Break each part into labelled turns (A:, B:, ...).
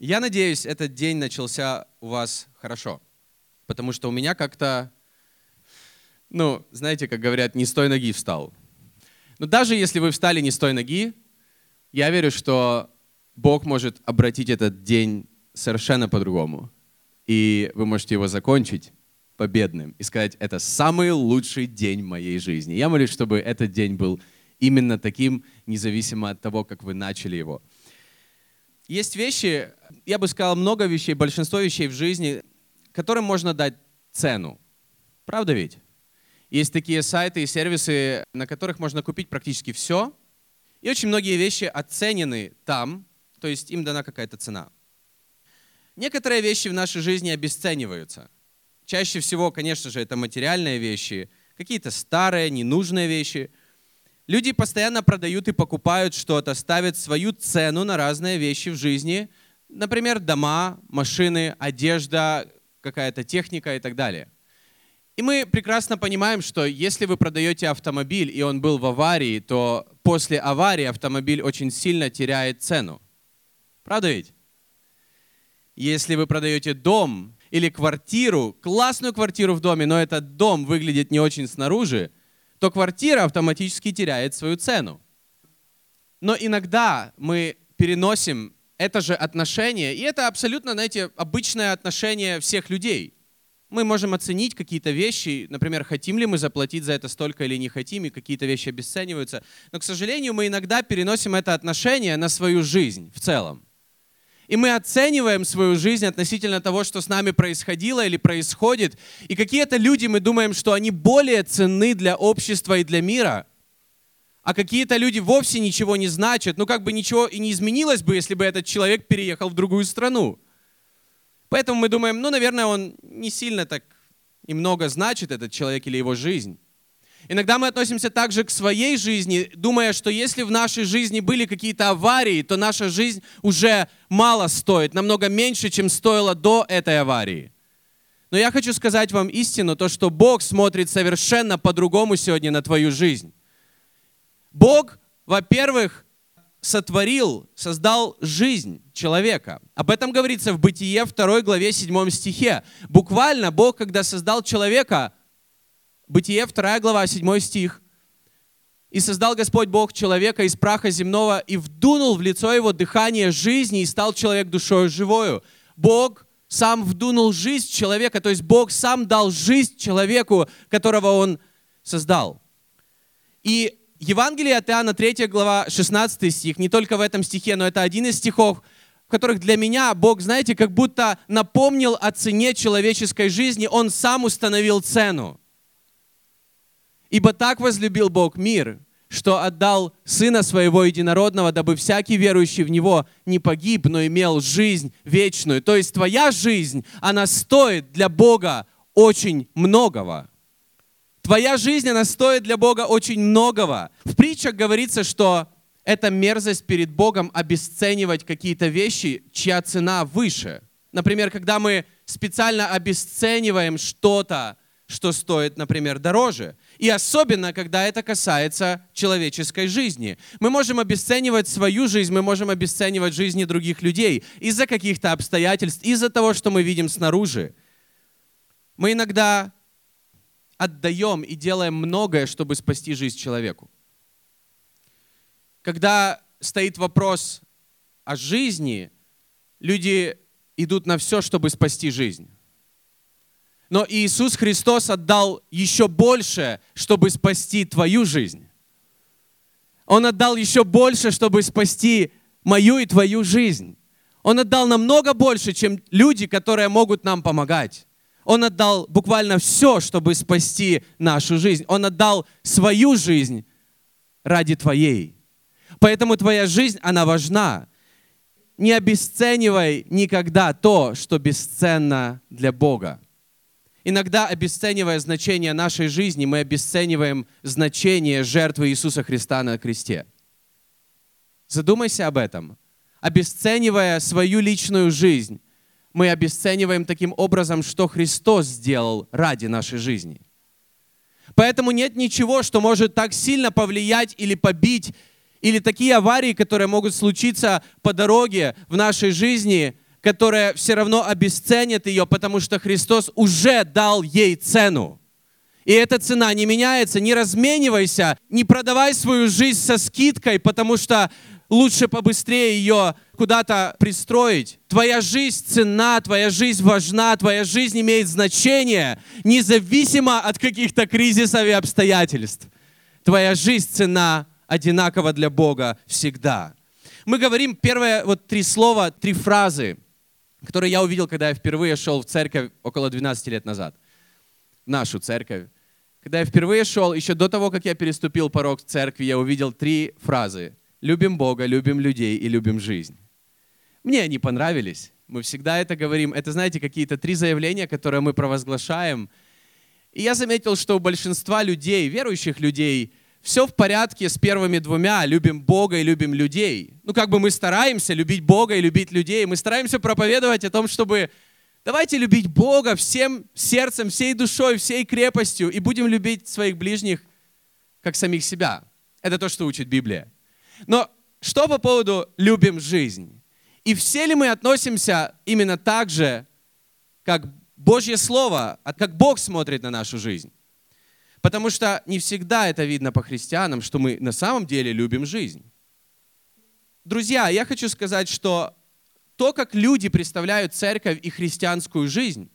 A: Я надеюсь, этот день начался у вас хорошо, потому что у меня как-то, ну, знаете, как говорят, не с той ноги встал. Но даже если вы встали не с той ноги, я верю, что Бог может обратить этот день совершенно по-другому. И вы можете его закончить победным и сказать, это самый лучший день моей жизни. Я молюсь, чтобы этот день был именно таким, независимо от того, как вы начали его. Есть вещи, я бы сказал, много вещей, большинство вещей в жизни, которым можно дать цену. Правда ведь? Есть такие сайты и сервисы, на которых можно купить практически все. И очень многие вещи оценены там, то есть им дана какая-то цена. Некоторые вещи в нашей жизни обесцениваются. Чаще всего, конечно же, это материальные вещи, какие-то старые, ненужные вещи – Люди постоянно продают и покупают что-то, ставят свою цену на разные вещи в жизни, например, дома, машины, одежда, какая-то техника и так далее. И мы прекрасно понимаем, что если вы продаете автомобиль, и он был в аварии, то после аварии автомобиль очень сильно теряет цену. Правда ведь? Если вы продаете дом или квартиру, классную квартиру в доме, но этот дом выглядит не очень снаружи, то квартира автоматически теряет свою цену. Но иногда мы переносим это же отношение, и это абсолютно, знаете, обычное отношение всех людей. Мы можем оценить какие-то вещи, например, хотим ли мы заплатить за это столько или не хотим, и какие-то вещи обесцениваются. Но, к сожалению, мы иногда переносим это отношение на свою жизнь в целом. И мы оцениваем свою жизнь относительно того, что с нами происходило или происходит. И какие-то люди, мы думаем, что они более ценны для общества и для мира. А какие-то люди вовсе ничего не значат. Ну как бы ничего и не изменилось бы, если бы этот человек переехал в другую страну. Поэтому мы думаем, ну, наверное, он не сильно так и много значит, этот человек или его жизнь. Иногда мы относимся также к своей жизни, думая, что если в нашей жизни были какие-то аварии, то наша жизнь уже мало стоит, намного меньше, чем стоила до этой аварии. Но я хочу сказать вам истину, то, что Бог смотрит совершенно по-другому сегодня на твою жизнь. Бог, во-первых, сотворил, создал жизнь человека. Об этом говорится в Бытие 2 главе 7 стихе. Буквально Бог, когда создал человека, Бытие, 2 глава, 7 стих. «И создал Господь Бог человека из праха земного, и вдунул в лицо его дыхание жизни, и стал человек душою живою». Бог сам вдунул жизнь человека, то есть Бог сам дал жизнь человеку, которого Он создал. И Евангелие от Иоанна, 3 глава, 16 стих, не только в этом стихе, но это один из стихов, в которых для меня Бог, знаете, как будто напомнил о цене человеческой жизни, Он сам установил цену. Ибо так возлюбил Бог мир, что отдал Сына Своего Единородного, дабы всякий верующий в Него не погиб, но имел жизнь вечную. То есть твоя жизнь, она стоит для Бога очень многого. Твоя жизнь, она стоит для Бога очень многого. В притчах говорится, что это мерзость перед Богом обесценивать какие-то вещи, чья цена выше. Например, когда мы специально обесцениваем что-то, что стоит, например, дороже. И особенно, когда это касается человеческой жизни. Мы можем обесценивать свою жизнь, мы можем обесценивать жизни других людей из-за каких-то обстоятельств, из-за того, что мы видим снаружи. Мы иногда отдаем и делаем многое, чтобы спасти жизнь человеку. Когда стоит вопрос о жизни, люди идут на все, чтобы спасти жизнь. Но Иисус Христос отдал еще больше, чтобы спасти твою жизнь. Он отдал еще больше, чтобы спасти мою и твою жизнь. Он отдал намного больше, чем люди, которые могут нам помогать. Он отдал буквально все, чтобы спасти нашу жизнь. Он отдал свою жизнь ради твоей. Поэтому твоя жизнь, она важна. Не обесценивай никогда то, что бесценно для Бога. Иногда, обесценивая значение нашей жизни, мы обесцениваем значение жертвы Иисуса Христа на кресте. Задумайся об этом. Обесценивая свою личную жизнь, мы обесцениваем таким образом, что Христос сделал ради нашей жизни. Поэтому нет ничего, что может так сильно повлиять или побить, или такие аварии, которые могут случиться по дороге в нашей жизни, которая все равно обесценит ее, потому что Христос уже дал ей цену. И эта цена не меняется. Не разменивайся, не продавай свою жизнь со скидкой, потому что лучше побыстрее ее куда-то пристроить. Твоя жизнь цена, твоя жизнь важна, твоя жизнь имеет значение, независимо от каких-то кризисов и обстоятельств. Твоя жизнь цена одинакова для Бога всегда. Мы говорим первые вот три слова, три фразы, которые я увидел, когда я впервые шел в церковь около 12 лет назад. Нашу церковь. Когда я впервые шел, еще до того, как я переступил порог церкви, я увидел три фразы. Любим Бога, любим людей и любим жизнь. Мне они понравились. Мы всегда это говорим. Это, знаете, какие-то три заявления, которые мы провозглашаем. И я заметил, что у большинства людей, верующих людей, все в порядке с первыми двумя. Любим Бога и любим людей. Ну, как бы мы стараемся любить Бога и любить людей. Мы стараемся проповедовать о том, чтобы давайте любить Бога всем сердцем, всей душой, всей крепостью и будем любить своих ближних, как самих себя. Это то, что учит Библия. Но что по поводу «любим жизнь»? И все ли мы относимся именно так же, как Божье Слово, как Бог смотрит на нашу жизнь? Потому что не всегда это видно по христианам, что мы на самом деле любим жизнь. Друзья, я хочу сказать, что то, как люди представляют церковь и христианскую жизнь,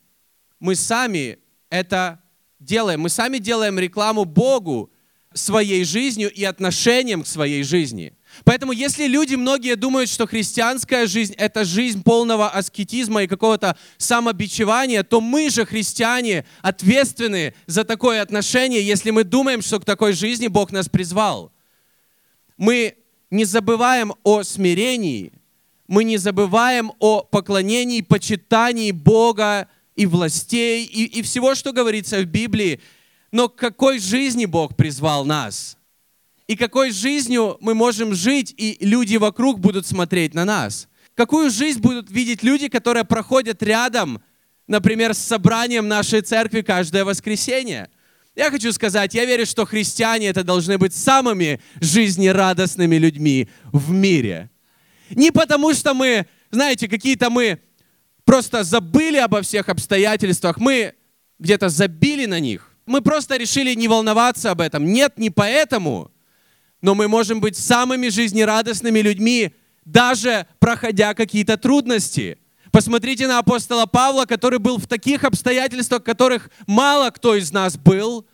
A: мы сами это делаем. Мы сами делаем рекламу Богу своей жизнью и отношением к своей жизни. Поэтому если люди, многие думают, что христианская жизнь – это жизнь полного аскетизма и какого-то самобичевания, то мы же, христиане, ответственны за такое отношение, если мы думаем, что к такой жизни Бог нас призвал. Мы не забываем о смирении, мы не забываем о поклонении, почитании Бога и властей, и, и всего, что говорится в Библии – но к какой жизни Бог призвал нас? И какой жизнью мы можем жить, и люди вокруг будут смотреть на нас? Какую жизнь будут видеть люди, которые проходят рядом, например, с собранием нашей церкви каждое воскресенье? Я хочу сказать, я верю, что христиане это должны быть самыми жизнерадостными людьми в мире. Не потому, что мы, знаете, какие-то мы просто забыли обо всех обстоятельствах, мы где-то забили на них, мы просто решили не волноваться об этом. Нет, не поэтому. Но мы можем быть самыми жизнерадостными людьми, даже проходя какие-то трудности. Посмотрите на апостола Павла, который был в таких обстоятельствах, которых мало кто из нас был,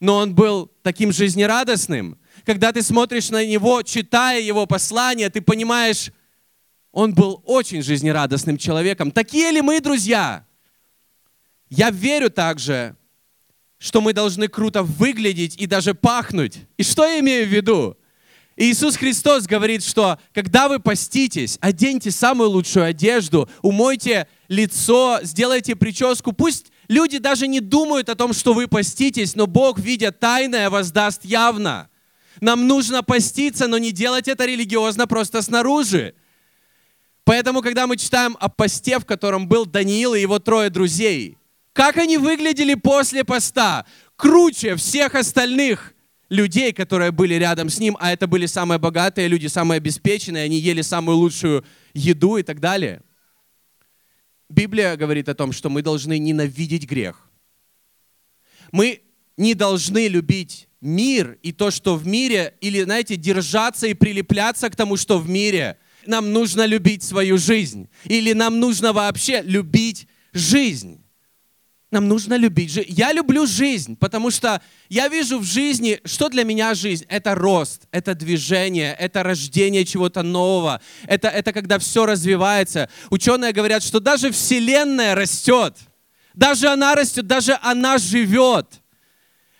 A: но он был таким жизнерадостным. Когда ты смотришь на него, читая его послание, ты понимаешь, он был очень жизнерадостным человеком. Такие ли мы, друзья? Я верю также, что мы должны круто выглядеть и даже пахнуть. И что я имею в виду? Иисус Христос говорит, что когда вы поститесь, оденьте самую лучшую одежду, умойте лицо, сделайте прическу. Пусть люди даже не думают о том, что вы поститесь, но Бог, видя тайное, воздаст явно. Нам нужно поститься, но не делать это религиозно просто снаружи. Поэтому, когда мы читаем о посте, в котором был Даниил и его трое друзей, как они выглядели после поста? Круче всех остальных людей, которые были рядом с ним, а это были самые богатые люди, самые обеспеченные, они ели самую лучшую еду и так далее. Библия говорит о том, что мы должны ненавидеть грех. Мы не должны любить мир и то, что в мире, или, знаете, держаться и прилепляться к тому, что в мире. Нам нужно любить свою жизнь. Или нам нужно вообще любить жизнь. Нам нужно любить. Я люблю жизнь, потому что я вижу в жизни, что для меня жизнь. Это рост, это движение, это рождение чего-то нового. Это, это когда все развивается. Ученые говорят, что даже Вселенная растет. Даже она растет, даже она живет.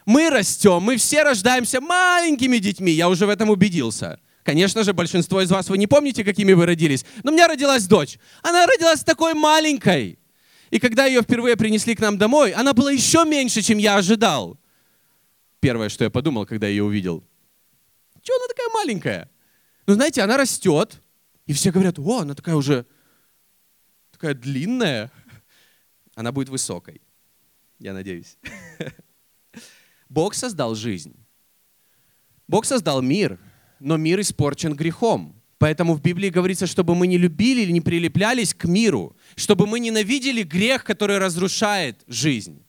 A: Мы растем, мы все рождаемся маленькими детьми. Я уже в этом убедился. Конечно же, большинство из вас, вы не помните, какими вы родились. Но у меня родилась дочь. Она родилась такой маленькой. И когда ее впервые принесли к нам домой, она была еще меньше, чем я ожидал. Первое, что я подумал, когда ее увидел. Чего она такая маленькая? Ну, знаете, она растет, и все говорят, о, она такая уже, такая длинная. Она будет высокой, я надеюсь. Бог создал жизнь. Бог создал мир, но мир испорчен грехом. Поэтому в Библии говорится, чтобы мы не любили или не прилеплялись к миру, чтобы мы ненавидели грех, который разрушает жизнь.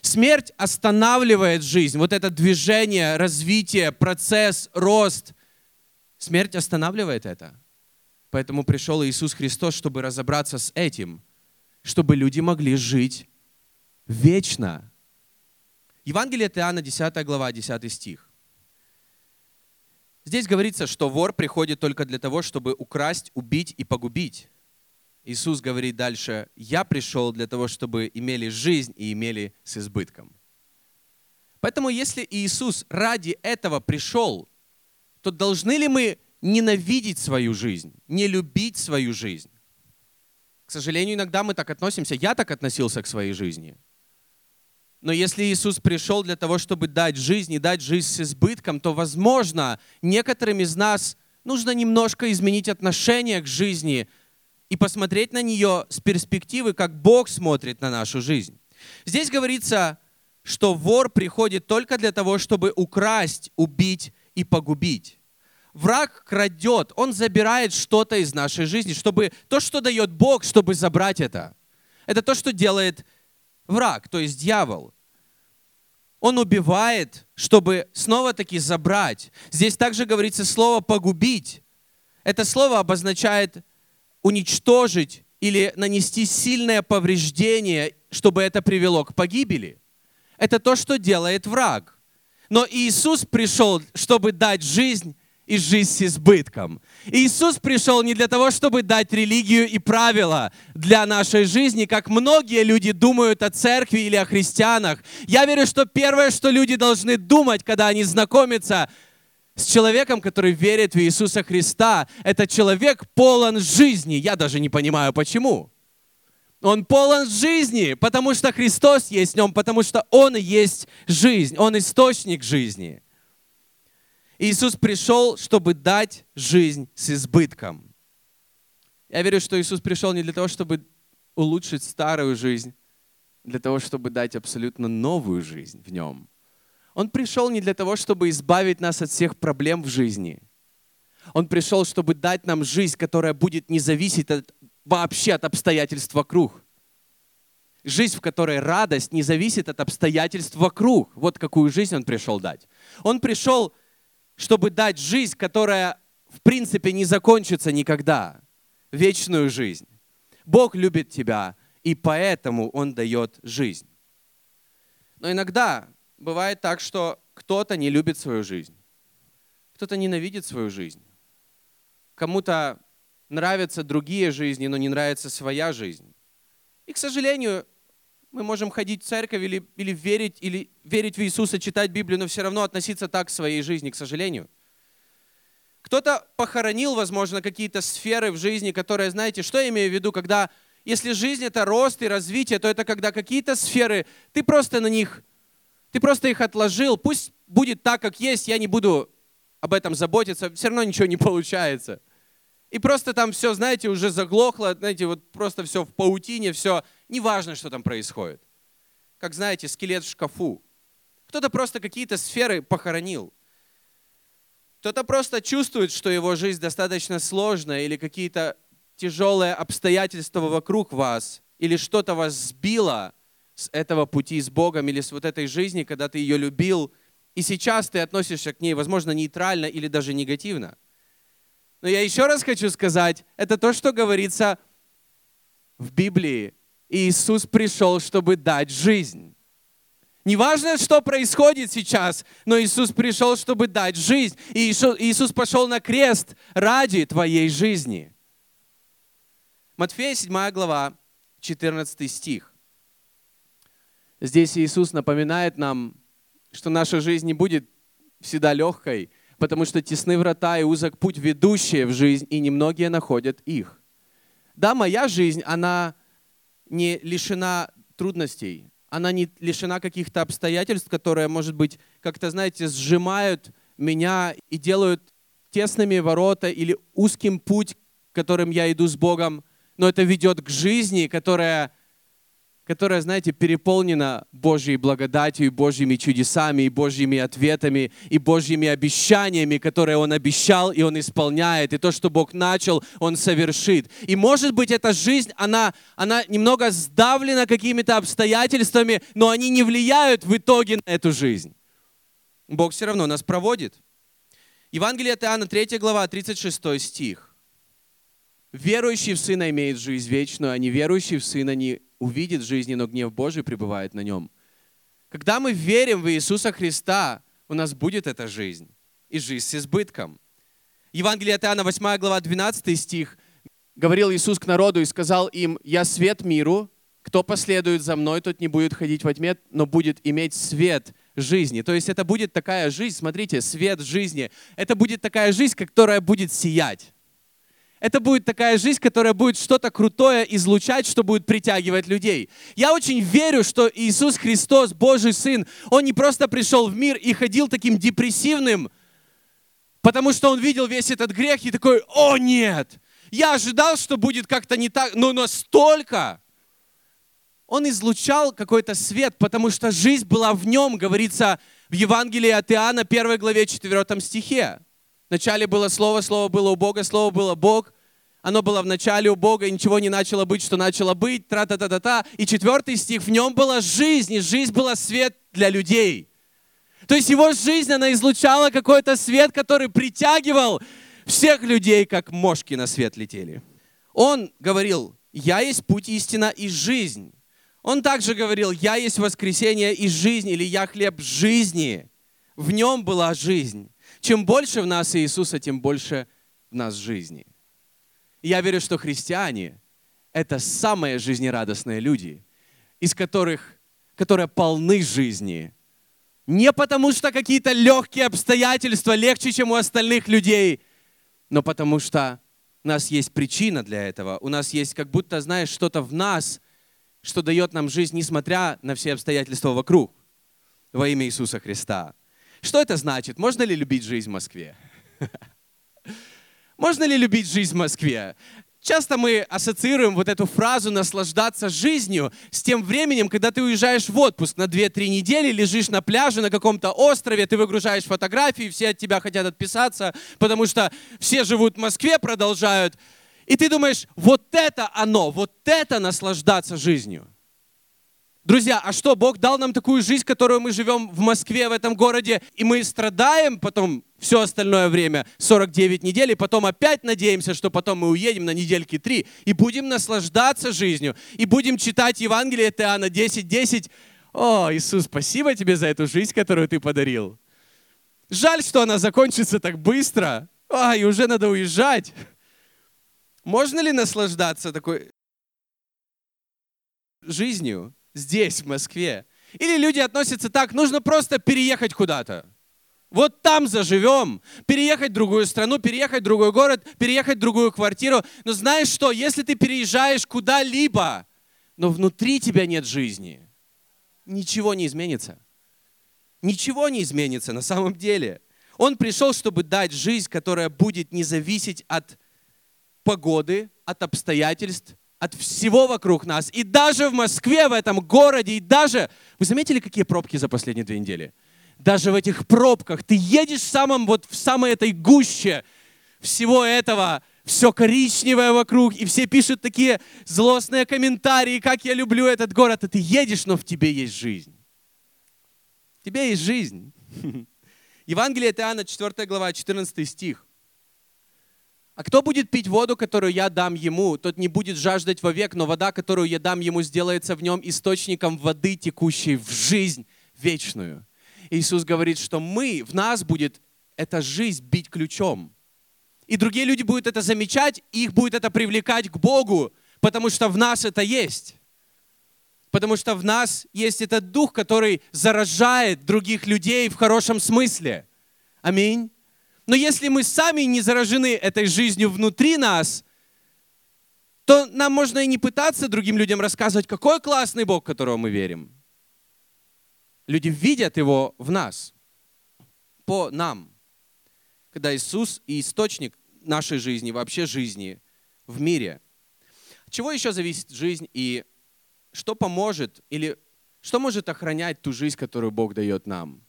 A: Смерть останавливает жизнь. Вот это движение, развитие, процесс, рост. Смерть останавливает это. Поэтому пришел Иисус Христос, чтобы разобраться с этим, чтобы люди могли жить вечно. Евангелие от Иоанна, 10 глава, 10 стих. Здесь говорится, что вор приходит только для того, чтобы украсть, убить и погубить. Иисус говорит дальше, я пришел для того, чтобы имели жизнь и имели с избытком. Поэтому если Иисус ради этого пришел, то должны ли мы ненавидеть свою жизнь, не любить свою жизнь? К сожалению, иногда мы так относимся. Я так относился к своей жизни. Но если Иисус пришел для того, чтобы дать жизнь и дать жизнь с избытком, то, возможно, некоторым из нас нужно немножко изменить отношение к жизни и посмотреть на нее с перспективы, как Бог смотрит на нашу жизнь. Здесь говорится, что вор приходит только для того, чтобы украсть, убить и погубить. Враг крадет, он забирает что-то из нашей жизни, чтобы то, что дает Бог, чтобы забрать это. Это то, что делает враг, то есть дьявол. Он убивает, чтобы снова-таки забрать. Здесь также говорится слово «погубить». Это слово обозначает уничтожить или нанести сильное повреждение, чтобы это привело к погибели. Это то, что делает враг. Но Иисус пришел, чтобы дать жизнь и жизнь с избытком. Иисус пришел не для того, чтобы дать религию и правила для нашей жизни, как многие люди думают о церкви или о христианах. Я верю, что первое, что люди должны думать, когда они знакомятся с человеком, который верит в Иисуса Христа, это человек полон жизни. Я даже не понимаю, почему. Он полон жизни, потому что Христос есть в нем, потому что Он есть жизнь, Он источник жизни. Иисус пришел, чтобы дать жизнь с избытком. Я верю, что Иисус пришел не для того, чтобы улучшить старую жизнь, для того, чтобы дать абсолютно новую жизнь в нем. Он пришел не для того, чтобы избавить нас от всех проблем в жизни. Он пришел, чтобы дать нам жизнь, которая будет не зависеть от, вообще от обстоятельств вокруг. Жизнь, в которой радость не зависит от обстоятельств вокруг. Вот какую жизнь Он пришел дать. Он пришел чтобы дать жизнь, которая в принципе не закончится никогда, вечную жизнь. Бог любит тебя, и поэтому Он дает жизнь. Но иногда бывает так, что кто-то не любит свою жизнь, кто-то ненавидит свою жизнь, кому-то нравятся другие жизни, но не нравится своя жизнь. И, к сожалению, мы можем ходить в церковь или, или, верить, или верить в Иисуса, читать Библию, но все равно относиться так к своей жизни, к сожалению. Кто-то похоронил, возможно, какие-то сферы в жизни, которые, знаете, что я имею в виду, когда, если жизнь это рост и развитие, то это когда какие-то сферы, ты просто на них, ты просто их отложил, пусть будет так, как есть, я не буду об этом заботиться, все равно ничего не получается. И просто там все, знаете, уже заглохло, знаете, вот просто все в паутине, все, неважно, что там происходит. Как знаете, скелет в шкафу. Кто-то просто какие-то сферы похоронил. Кто-то просто чувствует, что его жизнь достаточно сложная или какие-то тяжелые обстоятельства вокруг вас, или что-то вас сбило с этого пути с Богом или с вот этой жизни, когда ты ее любил, и сейчас ты относишься к ней, возможно, нейтрально или даже негативно. Но я еще раз хочу сказать, это то, что говорится в Библии. Иисус пришел, чтобы дать жизнь. Неважно, что происходит сейчас, но Иисус пришел, чтобы дать жизнь. И Иисус пошел на крест ради твоей жизни. Матфея 7 глава, 14 стих. Здесь Иисус напоминает нам, что наша жизнь не будет всегда легкой, потому что тесны врата и узок путь, ведущие в жизнь, и немногие находят их. Да, моя жизнь, она не лишена трудностей, она не лишена каких-то обстоятельств, которые, может быть, как-то, знаете, сжимают меня и делают тесными ворота или узким путь, которым я иду с Богом, но это ведет к жизни, которая которая, знаете, переполнена Божьей благодатью и Божьими чудесами, и Божьими ответами, и Божьими обещаниями, которые Он обещал, и Он исполняет, и то, что Бог начал, Он совершит. И может быть, эта жизнь, она, она немного сдавлена какими-то обстоятельствами, но они не влияют в итоге на эту жизнь. Бог все равно нас проводит. Евангелие от Иоанна, 3 глава, 36 стих. Верующий в Сына имеет жизнь вечную, а неверующий в Сына не увидит жизни, но гнев Божий пребывает на нем. Когда мы верим в Иисуса Христа, у нас будет эта жизнь. И жизнь с избытком. Евангелие от Иоанна, 8 глава, 12 стих. Говорил Иисус к народу и сказал им, «Я свет миру, кто последует за мной, тот не будет ходить во тьме, но будет иметь свет жизни». То есть это будет такая жизнь, смотрите, свет жизни. Это будет такая жизнь, которая будет сиять это будет такая жизнь, которая будет что-то крутое излучать, что будет притягивать людей. Я очень верю, что Иисус Христос, Божий Сын, Он не просто пришел в мир и ходил таким депрессивным, потому что Он видел весь этот грех и такой, о нет, я ожидал, что будет как-то не так, но настолько. Он излучал какой-то свет, потому что жизнь была в нем, говорится в Евангелии от Иоанна, 1 главе, 4 стихе. Вначале было Слово, Слово было у Бога, Слово было Бог. Оно было в начале у Бога, и ничего не начало быть, что начало быть, тра-та-та-та-та. И четвертый стих, в нем была жизнь, и жизнь была свет для людей. То есть его жизнь, она излучала какой-то свет, который притягивал всех людей, как мошки на свет летели. Он говорил, я есть путь, истина и жизнь. Он также говорил, я есть воскресение и жизнь, или я хлеб жизни. В нем была жизнь. Чем больше в нас Иисуса, тем больше в нас жизни. Я верю, что христиане — это самые жизнерадостные люди, из которых, которые полны жизни. Не потому, что какие-то легкие обстоятельства легче, чем у остальных людей, но потому что у нас есть причина для этого. У нас есть как будто, знаешь, что-то в нас, что дает нам жизнь, несмотря на все обстоятельства вокруг, во имя Иисуса Христа. Что это значит? Можно ли любить жизнь в Москве? Можно ли любить жизнь в Москве? Часто мы ассоциируем вот эту фразу «наслаждаться жизнью» с тем временем, когда ты уезжаешь в отпуск на 2-3 недели, лежишь на пляже на каком-то острове, ты выгружаешь фотографии, все от тебя хотят отписаться, потому что все живут в Москве, продолжают. И ты думаешь, вот это оно, вот это наслаждаться жизнью. Друзья, а что, Бог дал нам такую жизнь, которую мы живем в Москве, в этом городе, и мы страдаем потом все остальное время, 49 недель, и потом опять надеемся, что потом мы уедем на недельки три, и будем наслаждаться жизнью, и будем читать Евангелие от Иоанна 10.10. 10. О, Иисус, спасибо тебе за эту жизнь, которую ты подарил. Жаль, что она закончится так быстро. Ай, уже надо уезжать. Можно ли наслаждаться такой жизнью? Здесь, в Москве. Или люди относятся так, нужно просто переехать куда-то. Вот там заживем. Переехать в другую страну, переехать в другой город, переехать в другую квартиру. Но знаешь что, если ты переезжаешь куда-либо, но внутри тебя нет жизни, ничего не изменится. Ничего не изменится на самом деле. Он пришел, чтобы дать жизнь, которая будет не зависеть от погоды, от обстоятельств, от всего вокруг нас. И даже в Москве, в этом городе, и даже... Вы заметили, какие пробки за последние две недели? Даже в этих пробках ты едешь в, самом, вот, в самой этой гуще всего этого, все коричневое вокруг, и все пишут такие злостные комментарии, как я люблю этот город, и ты едешь, но в тебе есть жизнь. В тебе есть жизнь. Евангелие от Иоанна, 4 глава, 14 стих. А кто будет пить воду, которую я дам ему, тот не будет жаждать вовек, но вода, которую я дам ему, сделается в нем источником воды, текущей в жизнь вечную. Иисус говорит, что мы, в нас будет эта жизнь бить ключом. И другие люди будут это замечать, их будет это привлекать к Богу, потому что в нас это есть. Потому что в нас есть этот дух, который заражает других людей в хорошем смысле. Аминь. Но если мы сами не заражены этой жизнью внутри нас, то нам можно и не пытаться другим людям рассказывать, какой классный Бог, которого мы верим. Люди видят Его в нас, по нам. Когда Иисус и источник нашей жизни, вообще жизни в мире. От чего еще зависит жизнь и что поможет или что может охранять ту жизнь, которую Бог дает нам?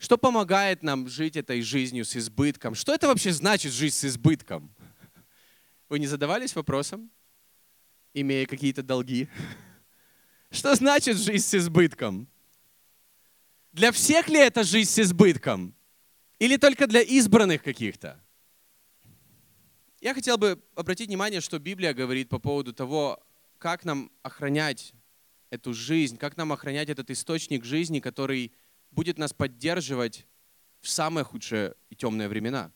A: Что помогает нам жить этой жизнью с избытком? Что это вообще значит жить с избытком? Вы не задавались вопросом, имея какие-то долги? Что значит жизнь с избытком? Для всех ли это жизнь с избытком? Или только для избранных каких-то? Я хотел бы обратить внимание, что Библия говорит по поводу того, как нам охранять эту жизнь, как нам охранять этот источник жизни, который будет нас поддерживать в самые худшие и темные времена.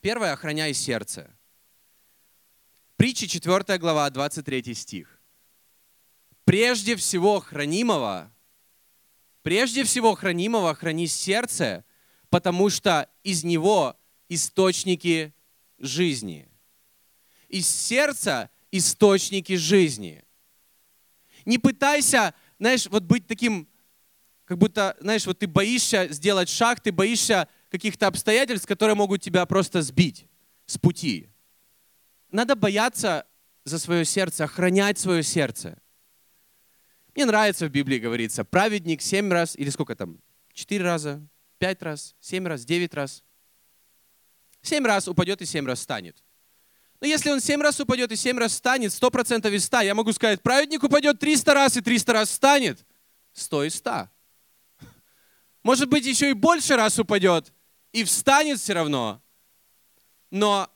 A: Первое, охраняй сердце. Притча 4 глава, 23 стих. Прежде всего хранимого, прежде всего хранимого храни сердце, потому что из него источники жизни. Из сердца источники жизни. Не пытайся, знаешь, вот быть таким, как будто, знаешь, вот ты боишься сделать шаг, ты боишься каких-то обстоятельств, которые могут тебя просто сбить с пути. Надо бояться за свое сердце, охранять свое сердце. Мне нравится в Библии говорится, праведник семь раз, или сколько там, четыре раза, пять раз, семь раз, девять раз. Семь раз упадет и семь раз встанет. Но если он семь раз упадет и семь раз встанет, сто процентов из ста, я могу сказать, праведник упадет триста раз и триста раз встанет, сто из ста. Может быть, еще и больше раз упадет и встанет все равно. Но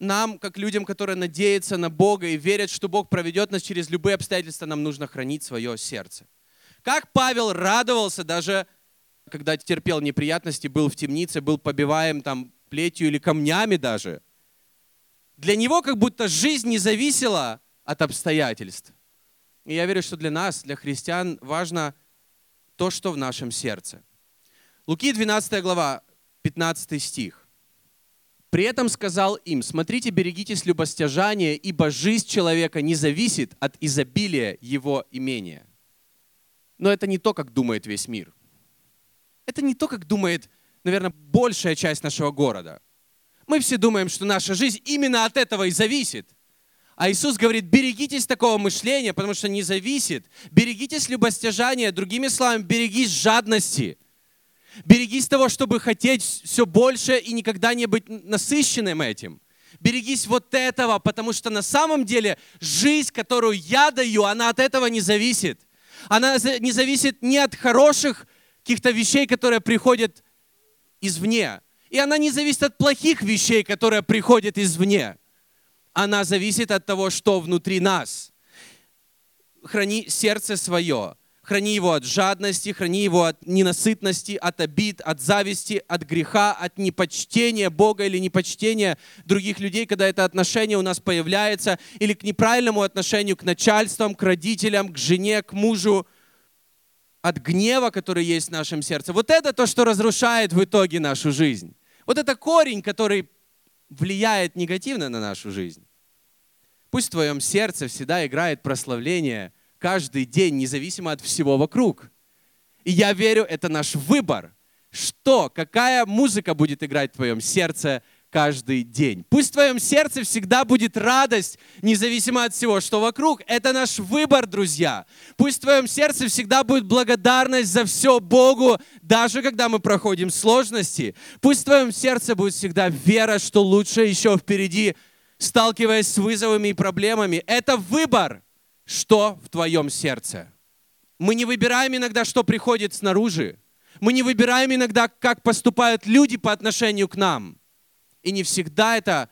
A: нам, как людям, которые надеются на Бога и верят, что Бог проведет нас через любые обстоятельства, нам нужно хранить свое сердце. Как Павел радовался даже, когда терпел неприятности, был в темнице, был побиваем там плетью или камнями даже – для него как будто жизнь не зависела от обстоятельств. И я верю, что для нас, для христиан, важно то, что в нашем сердце. Луки 12 глава, 15 стих. При этом сказал им, смотрите, берегитесь любостяжания, ибо жизнь человека не зависит от изобилия его имения. Но это не то, как думает весь мир. Это не то, как думает, наверное, большая часть нашего города. Мы все думаем, что наша жизнь именно от этого и зависит. А Иисус говорит, берегитесь такого мышления, потому что не зависит. Берегитесь любостяжания, другими словами, берегись жадности. Берегись того, чтобы хотеть все больше и никогда не быть насыщенным этим. Берегись вот этого, потому что на самом деле жизнь, которую я даю, она от этого не зависит. Она не зависит ни от хороших каких-то вещей, которые приходят извне. И она не зависит от плохих вещей, которые приходят извне. Она зависит от того, что внутри нас. Храни сердце свое. Храни его от жадности, храни его от ненасытности, от обид, от зависти, от греха, от непочтения Бога или непочтения других людей, когда это отношение у нас появляется, или к неправильному отношению к начальствам, к родителям, к жене, к мужу, от гнева, который есть в нашем сердце. Вот это то, что разрушает в итоге нашу жизнь. Вот это корень, который влияет негативно на нашу жизнь. Пусть в твоем сердце всегда играет прославление каждый день, независимо от всего вокруг. И я верю, это наш выбор. Что, какая музыка будет играть в твоем сердце – каждый день. Пусть в твоем сердце всегда будет радость, независимо от всего, что вокруг. Это наш выбор, друзья. Пусть в твоем сердце всегда будет благодарность за все Богу, даже когда мы проходим сложности. Пусть в твоем сердце будет всегда вера, что лучше еще впереди, сталкиваясь с вызовами и проблемами. Это выбор, что в твоем сердце. Мы не выбираем иногда, что приходит снаружи. Мы не выбираем иногда, как поступают люди по отношению к нам. И не всегда это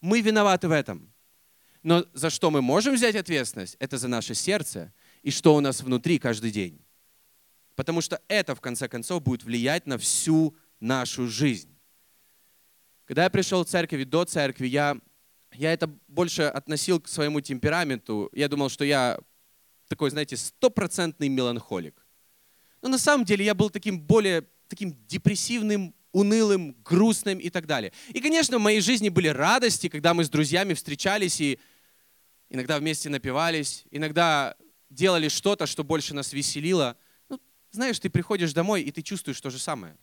A: мы виноваты в этом. Но за что мы можем взять ответственность, это за наше сердце и что у нас внутри каждый день. Потому что это, в конце концов, будет влиять на всю нашу жизнь. Когда я пришел в церковь и до церкви, я, я это больше относил к своему темпераменту. Я думал, что я такой, знаете, стопроцентный меланхолик. Но на самом деле я был таким более таким депрессивным, унылым, грустным и так далее. И, конечно, в моей жизни были радости, когда мы с друзьями встречались и иногда вместе напивались, иногда делали что-то, что больше нас веселило. Ну, знаешь, ты приходишь домой, и ты чувствуешь то же самое.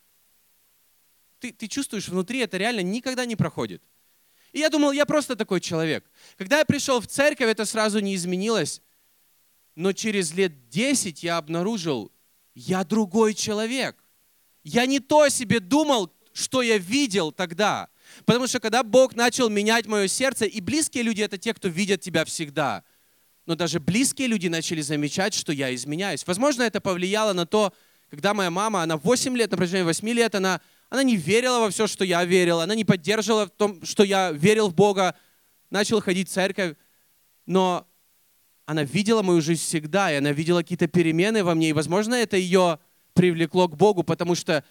A: Ты, ты чувствуешь внутри, это реально никогда не проходит. И я думал, я просто такой человек. Когда я пришел в церковь, это сразу не изменилось. Но через лет 10 я обнаружил, я другой человек. Я не то о себе думал, что я видел тогда. Потому что когда Бог начал менять мое сердце, и близкие люди — это те, кто видят тебя всегда. Но даже близкие люди начали замечать, что я изменяюсь. Возможно, это повлияло на то, когда моя мама, она 8 лет, на протяжении 8 лет, она, она не верила во все, что я верил, она не поддерживала в том, что я верил в Бога, начал ходить в церковь, но она видела мою жизнь всегда, и она видела какие-то перемены во мне, и, возможно, это ее привлекло к Богу, потому что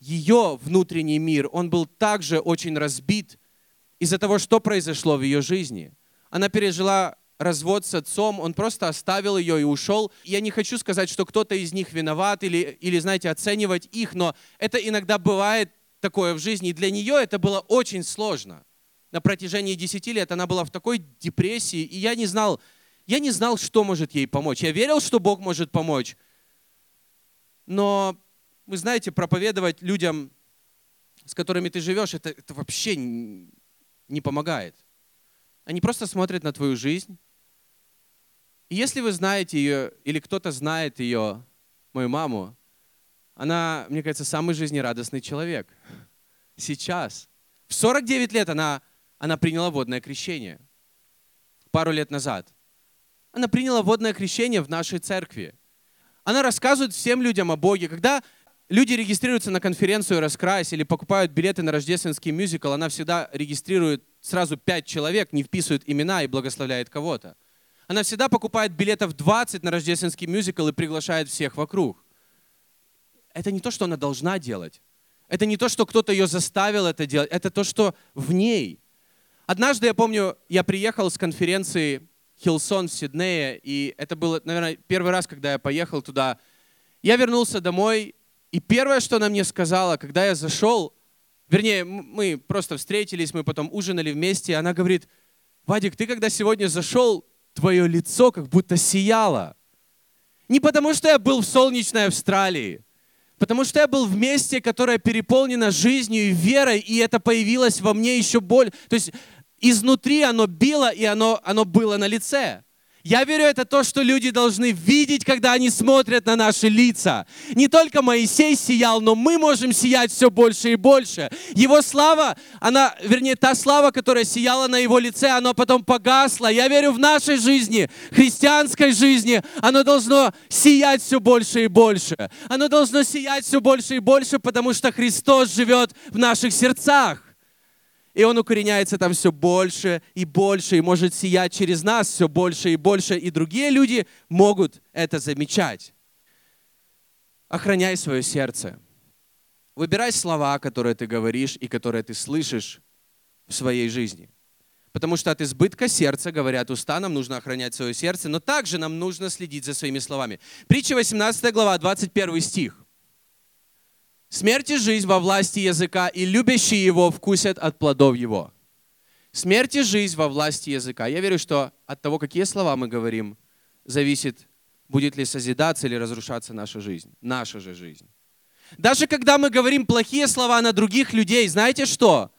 A: ее внутренний мир, он был также очень разбит из-за того, что произошло в ее жизни. Она пережила развод с отцом, он просто оставил ее и ушел. Я не хочу сказать, что кто-то из них виноват или, или, знаете, оценивать их, но это иногда бывает такое в жизни. И для нее это было очень сложно. На протяжении 10 лет она была в такой депрессии, и я не знал, я не знал, что может ей помочь. Я верил, что Бог может помочь, но, вы знаете, проповедовать людям, с которыми ты живешь, это, это вообще не помогает. Они просто смотрят на твою жизнь. И если вы знаете ее, или кто-то знает ее, мою маму, она, мне кажется, самый жизнерадостный человек. Сейчас. В 49 лет она, она приняла водное крещение. Пару лет назад. Она приняла водное крещение в нашей церкви. Она рассказывает всем людям о Боге. Когда люди регистрируются на конференцию «Раскрась» или покупают билеты на рождественский мюзикл, она всегда регистрирует сразу пять человек, не вписывает имена и благословляет кого-то. Она всегда покупает билетов 20 на рождественский мюзикл и приглашает всех вокруг. Это не то, что она должна делать. Это не то, что кто-то ее заставил это делать. Это то, что в ней. Однажды, я помню, я приехал с конференции Хилсон в Сиднее, и это было, наверное, первый раз, когда я поехал туда. Я вернулся домой, и первое, что она мне сказала, когда я зашел, вернее, мы просто встретились, мы потом ужинали вместе, она говорит, Вадик, ты когда сегодня зашел, твое лицо как будто сияло. Не потому, что я был в солнечной Австралии, потому что я был в месте, которое переполнено жизнью и верой, и это появилось во мне еще более. То есть изнутри оно било, и оно, оно было на лице. Я верю, это то, что люди должны видеть, когда они смотрят на наши лица. Не только Моисей сиял, но мы можем сиять все больше и больше. Его слава, она, вернее, та слава, которая сияла на его лице, она потом погасла. Я верю, в нашей жизни, христианской жизни, оно должно сиять все больше и больше. Оно должно сиять все больше и больше, потому что Христос живет в наших сердцах. И он укореняется там все больше и больше, и может сиять через нас все больше и больше, и другие люди могут это замечать. Охраняй свое сердце. Выбирай слова, которые ты говоришь и которые ты слышишь в своей жизни. Потому что от избытка сердца, говорят уста, нам нужно охранять свое сердце, но также нам нужно следить за своими словами. Притча 18 глава, 21 стих. Смерть и жизнь во власти языка, и любящие его вкусят от плодов его. Смерть и жизнь во власти языка. Я верю, что от того, какие слова мы говорим, зависит, будет ли созидаться или разрушаться наша жизнь, наша же жизнь. Даже когда мы говорим плохие слова на других людей, знаете что?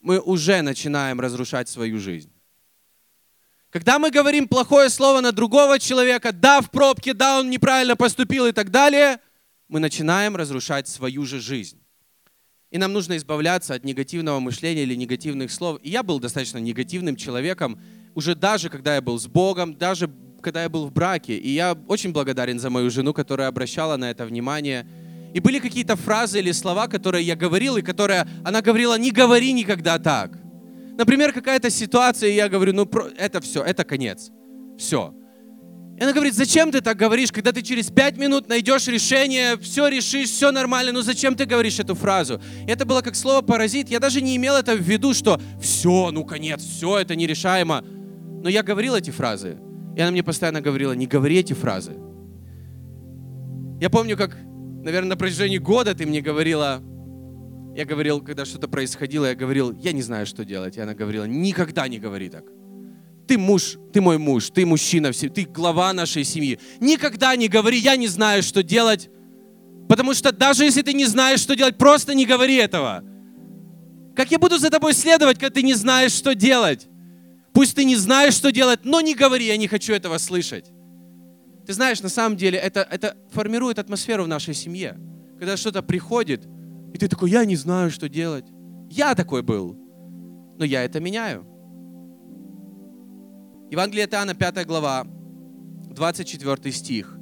A: Мы уже начинаем разрушать свою жизнь. Когда мы говорим плохое слово на другого человека, да, в пробке, да, он неправильно поступил и так далее – мы начинаем разрушать свою же жизнь. И нам нужно избавляться от негативного мышления или негативных слов. И я был достаточно негативным человеком, уже даже когда я был с Богом, даже когда я был в браке. И я очень благодарен за мою жену, которая обращала на это внимание. И были какие-то фразы или слова, которые я говорил, и которые она говорила, не говори никогда так. Например, какая-то ситуация, и я говорю, ну это все, это конец. Все. И она говорит, зачем ты так говоришь, когда ты через пять минут найдешь решение, все решишь, все нормально, ну зачем ты говоришь эту фразу? Это было как слово паразит. Я даже не имел это в виду, что все, ну конец, все, это нерешаемо. Но я говорил эти фразы. И она мне постоянно говорила, не говори эти фразы. Я помню, как, наверное, на протяжении года ты мне говорила, я говорил, когда что-то происходило, я говорил, я не знаю, что делать. И она говорила, никогда не говори так ты муж, ты мой муж, ты мужчина, ты глава нашей семьи. Никогда не говори, я не знаю, что делать, потому что даже если ты не знаешь, что делать, просто не говори этого. Как я буду за тобой следовать, когда ты не знаешь, что делать? Пусть ты не знаешь, что делать, но не говори, я не хочу этого слышать. Ты знаешь, на самом деле это, это формирует атмосферу в нашей семье. Когда что-то приходит, и ты такой, я не знаю, что делать. Я такой был, но я это меняю. Евангелие от Иоанна, 5 глава, 24 стих.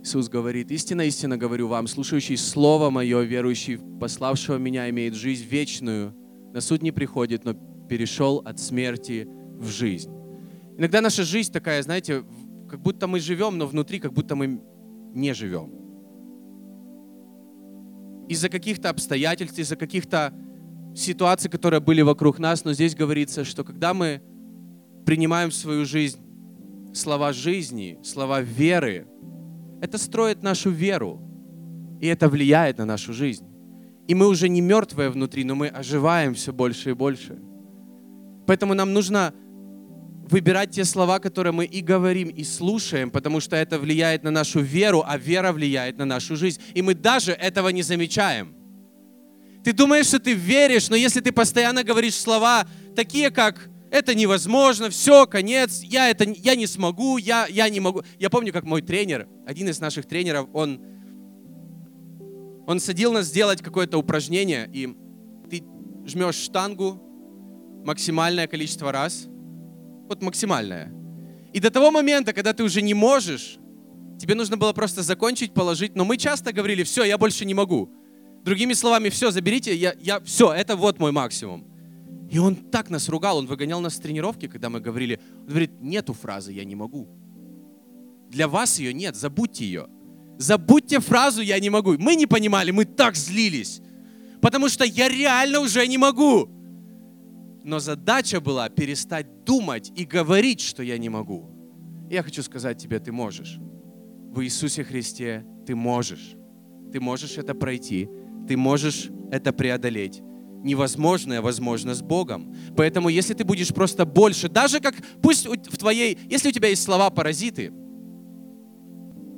A: Иисус говорит, истинно, истинно говорю вам, слушающий Слово Мое, верующий пославшего Меня, имеет жизнь вечную, на суд не приходит, но перешел от смерти в жизнь. Иногда наша жизнь такая, знаете, как будто мы живем, но внутри как будто мы не живем. Из-за каких-то обстоятельств, из-за каких-то ситуаций, которые были вокруг нас, но здесь говорится, что когда мы принимаем в свою жизнь слова жизни, слова веры, это строит нашу веру, и это влияет на нашу жизнь. И мы уже не мертвые внутри, но мы оживаем все больше и больше. Поэтому нам нужно выбирать те слова, которые мы и говорим, и слушаем, потому что это влияет на нашу веру, а вера влияет на нашу жизнь. И мы даже этого не замечаем. Ты думаешь, что ты веришь, но если ты постоянно говоришь слова такие, как это невозможно, все, конец, я, это, я не смогу, я, я не могу. Я помню, как мой тренер, один из наших тренеров, он, он садил нас сделать какое-то упражнение, и ты жмешь штангу максимальное количество раз, вот максимальное. И до того момента, когда ты уже не можешь, тебе нужно было просто закончить, положить, но мы часто говорили, все, я больше не могу. Другими словами, все, заберите, я, я, все, это вот мой максимум. И он так нас ругал, он выгонял нас с тренировки, когда мы говорили, он говорит, нету фразы «я не могу». Для вас ее нет, забудьте ее. Забудьте фразу «я не могу». Мы не понимали, мы так злились, потому что я реально уже не могу. Но задача была перестать думать и говорить, что я не могу. Я хочу сказать тебе, ты можешь. В Иисусе Христе ты можешь. Ты можешь это пройти, ты можешь это преодолеть невозможное возможно с Богом. Поэтому если ты будешь просто больше, даже как, пусть в твоей, если у тебя есть слова-паразиты,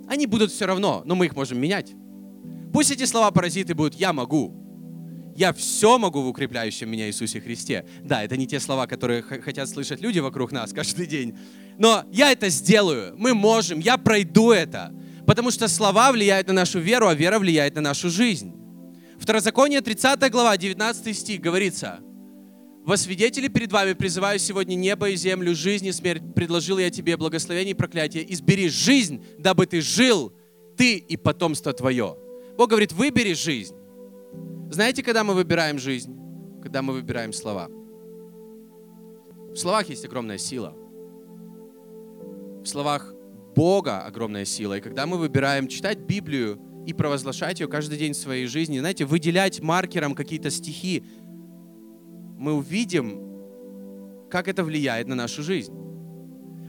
A: они будут все равно, но мы их можем менять. Пусть эти слова-паразиты будут «я могу», «я все могу в укрепляющем меня Иисусе Христе». Да, это не те слова, которые хотят слышать люди вокруг нас каждый день. Но я это сделаю, мы можем, я пройду это. Потому что слова влияют на нашу веру, а вера влияет на нашу жизнь. Второзаконие, 30 глава, 19 стих говорится, «Во свидетели перед вами призываю сегодня небо и землю, жизнь и смерть. Предложил я тебе благословение и проклятие. Избери жизнь, дабы ты жил, ты и потомство твое». Бог говорит, выбери жизнь. Знаете, когда мы выбираем жизнь? Когда мы выбираем слова. В словах есть огромная сила. В словах Бога огромная сила. И когда мы выбираем читать Библию, и провозглашать ее каждый день в своей жизни. Знаете, выделять маркером какие-то стихи, мы увидим, как это влияет на нашу жизнь.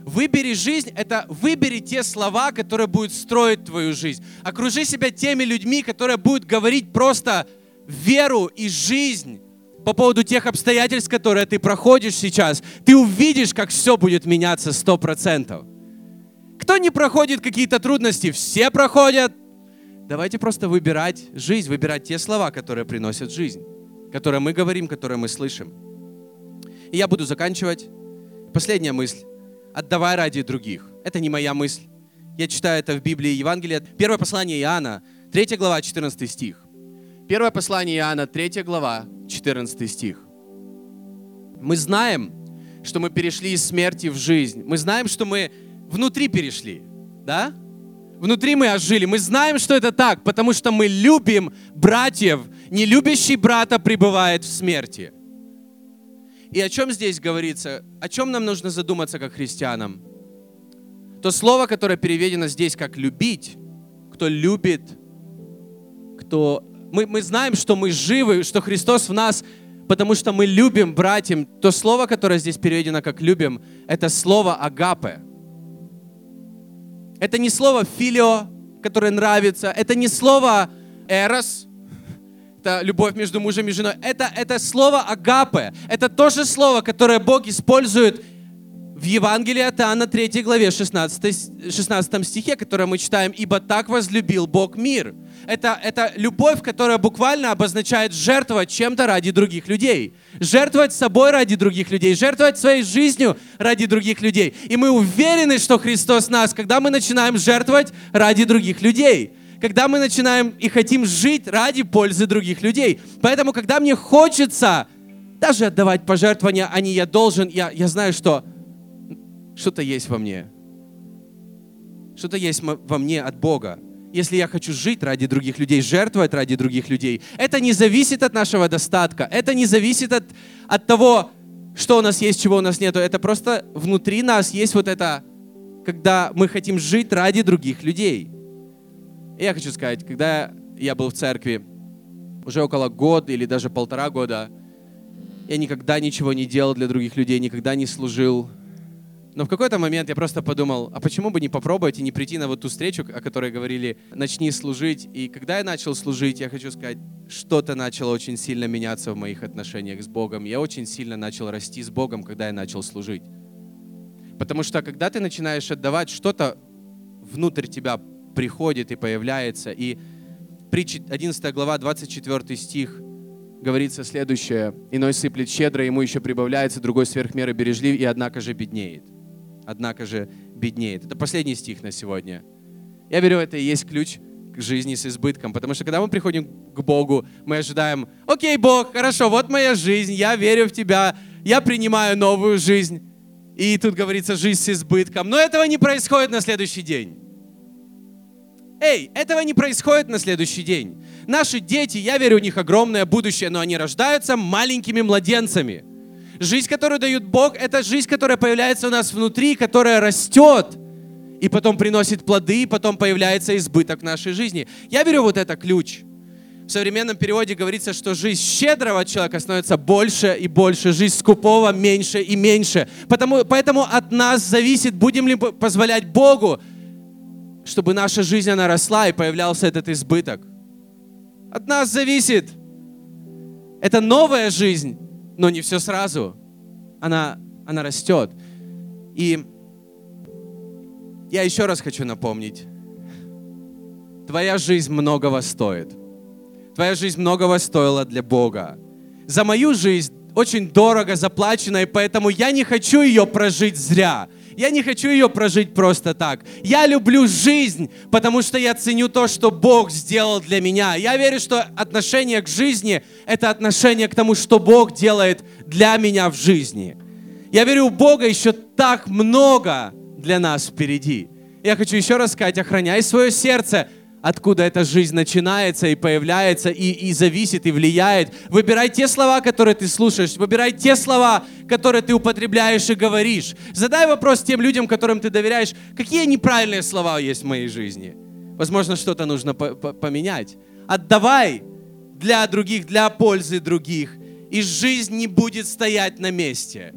A: Выбери жизнь — это выбери те слова, которые будут строить твою жизнь. Окружи себя теми людьми, которые будут говорить просто веру и жизнь по поводу тех обстоятельств, которые ты проходишь сейчас. Ты увидишь, как все будет меняться сто процентов. Кто не проходит какие-то трудности? Все проходят. Давайте просто выбирать жизнь, выбирать те слова, которые приносят жизнь, которые мы говорим, которые мы слышим. И я буду заканчивать. Последняя мысль. Отдавай ради других. Это не моя мысль. Я читаю это в Библии Евангелие. Первое послание Иоанна, 3 глава, 14 стих. Первое послание Иоанна, 3 глава, 14 стих. Мы знаем, что мы перешли из смерти в жизнь. Мы знаем, что мы внутри перешли. Да? Внутри мы ожили. Мы знаем, что это так, потому что мы любим братьев. Не любящий брата пребывает в смерти. И о чем здесь говорится? О чем нам нужно задуматься как христианам? То слово, которое переведено здесь как «любить», кто любит, кто... Мы, мы знаем, что мы живы, что Христос в нас, потому что мы любим братьям. То слово, которое здесь переведено как «любим», это слово «агапе». Это не слово филио, которое нравится. Это не слово эрос, это любовь между мужем и женой. Это, это слово агапе. Это то же слово, которое Бог использует в Евангелии от Иоанна 3 главе 16, 16 стихе, которое мы читаем, «Ибо так возлюбил Бог мир». Это, это любовь, которая буквально обозначает жертвовать чем-то ради других людей. Жертвовать собой ради других людей, жертвовать своей жизнью ради других людей. И мы уверены, что Христос нас, когда мы начинаем жертвовать ради других людей когда мы начинаем и хотим жить ради пользы других людей. Поэтому, когда мне хочется даже отдавать пожертвования, а не я должен, я, я знаю, что что-то есть во мне. Что-то есть во мне от Бога. Если я хочу жить ради других людей, жертвовать ради других людей, это не зависит от нашего достатка, это не зависит от, от того, что у нас есть, чего у нас нет. Это просто внутри нас есть вот это, когда мы хотим жить ради других людей. И я хочу сказать, когда я был в церкви уже около года или даже полтора года, я никогда ничего не делал для других людей, никогда не служил но в какой-то момент я просто подумал, а почему бы не попробовать и не прийти на вот ту встречу, о которой говорили, начни служить. И когда я начал служить, я хочу сказать, что-то начало очень сильно меняться в моих отношениях с Богом. Я очень сильно начал расти с Богом, когда я начал служить. Потому что когда ты начинаешь отдавать, что-то внутрь тебя приходит и появляется. И притча 11 глава, 24 стих говорится следующее. «Иной сыплет щедро, ему еще прибавляется, другой сверх меры бережлив, и однако же беднеет» однако же беднеет. Это последний стих на сегодня. Я верю, это и есть ключ к жизни с избытком, потому что когда мы приходим к Богу, мы ожидаем, окей, Бог, хорошо, вот моя жизнь, я верю в Тебя, я принимаю новую жизнь. И тут говорится жизнь с избытком. Но этого не происходит на следующий день. Эй, этого не происходит на следующий день. Наши дети, я верю, у них огромное будущее, но они рождаются маленькими младенцами. Жизнь, которую дает Бог, это жизнь, которая появляется у нас внутри, которая растет и потом приносит плоды, и потом появляется избыток в нашей жизни. Я верю, вот это ключ. В современном переводе говорится, что жизнь щедрого человека становится больше и больше, жизнь скупого меньше и меньше. Потому, поэтому от нас зависит, будем ли позволять Богу, чтобы наша жизнь она росла и появлялся этот избыток. От нас зависит. Это новая жизнь, но не все сразу. Она, она растет. И я еще раз хочу напомнить. Твоя жизнь многого стоит. Твоя жизнь многого стоила для Бога. За мою жизнь очень дорого заплачено, и поэтому я не хочу ее прожить зря. Я не хочу ее прожить просто так. Я люблю жизнь, потому что я ценю то, что Бог сделал для меня. Я верю, что отношение к жизни — это отношение к тому, что Бог делает для меня в жизни. Я верю, у Бога еще так много для нас впереди. Я хочу еще раз сказать, охраняй свое сердце — откуда эта жизнь начинается и появляется, и, и зависит, и влияет. Выбирай те слова, которые ты слушаешь, выбирай те слова, которые ты употребляешь и говоришь. Задай вопрос тем людям, которым ты доверяешь, какие неправильные слова есть в моей жизни. Возможно, что-то нужно поменять. Отдавай для других, для пользы других, и жизнь не будет стоять на месте.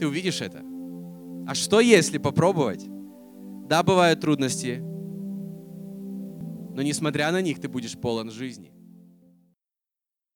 A: Ты увидишь это? А что если попробовать? Да, бывают трудности, но несмотря на них ты будешь полон жизни.